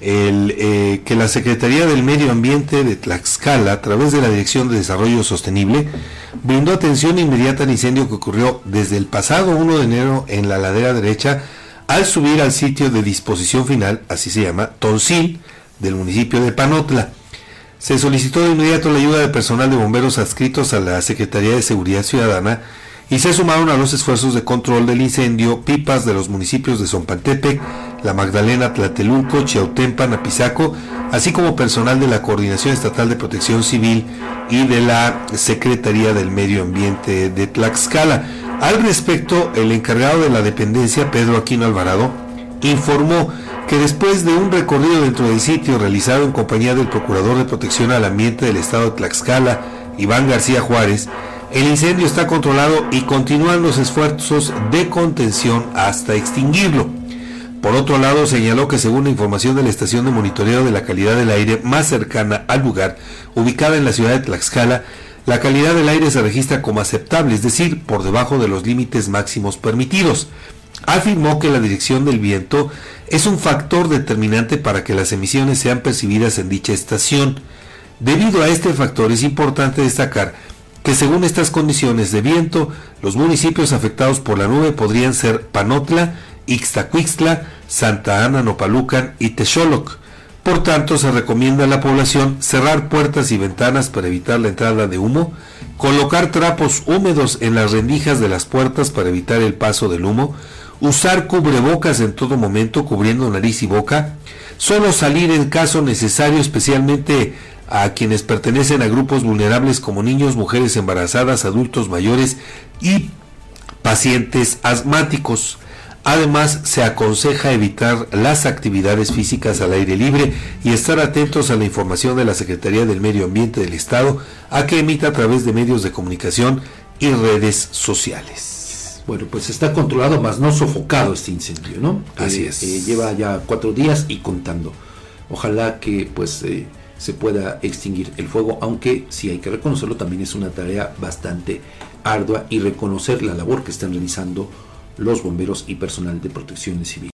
el, eh, que la Secretaría del Medio Ambiente de Tlaxcala, a través de la Dirección de Desarrollo Sostenible, brindó atención inmediata al incendio que ocurrió desde el pasado 1 de enero en la ladera derecha al subir al sitio de disposición final, así se llama, Tonsil, del municipio de Panotla. Se solicitó de inmediato la ayuda de personal de bomberos adscritos a la Secretaría de Seguridad Ciudadana y se sumaron a los esfuerzos de control del incendio pipas de los municipios de Zompantepec, La Magdalena, Tlatelulco, Chiautempan, Apizaco, así como personal de la Coordinación Estatal de Protección Civil y de la Secretaría del Medio Ambiente de Tlaxcala. Al respecto, el encargado de la dependencia, Pedro Aquino Alvarado, informó que después de un recorrido dentro del sitio realizado en compañía del Procurador de Protección al Ambiente del Estado de Tlaxcala, Iván García Juárez, el incendio está controlado y continúan los esfuerzos de contención hasta extinguirlo. Por otro lado, señaló que según la información de la estación de monitoreo de la calidad del aire más cercana al lugar, ubicada en la ciudad de Tlaxcala, la calidad del aire se registra como aceptable, es decir, por debajo de los límites máximos permitidos. Afirmó que la dirección del viento es un factor determinante para que las emisiones sean percibidas en dicha estación. Debido a este factor es importante destacar que según estas condiciones de viento, los municipios afectados por la nube podrían ser Panotla, Ixtacuixtla, Santa Ana Nopalucan y Texoloc. Por tanto, se recomienda a la población cerrar puertas y ventanas para evitar la entrada de humo, colocar trapos húmedos en las rendijas de las puertas para evitar el paso del humo, usar cubrebocas en todo momento cubriendo nariz y boca, solo salir en caso necesario, especialmente a quienes pertenecen a grupos vulnerables como niños, mujeres embarazadas, adultos mayores y pacientes asmáticos. Además, se aconseja evitar las actividades físicas al aire libre y estar atentos a la información de la Secretaría del Medio Ambiente del Estado a que emita a través de medios de comunicación y redes sociales. Bueno, pues está controlado, más no sofocado este incendio, ¿no? Así Eh, es. eh, lleva ya cuatro días y contando. Ojalá que pues eh, se pueda extinguir el fuego, aunque si hay que reconocerlo, también es una tarea bastante ardua y reconocer la labor que están realizando los bomberos y personal de protección civil.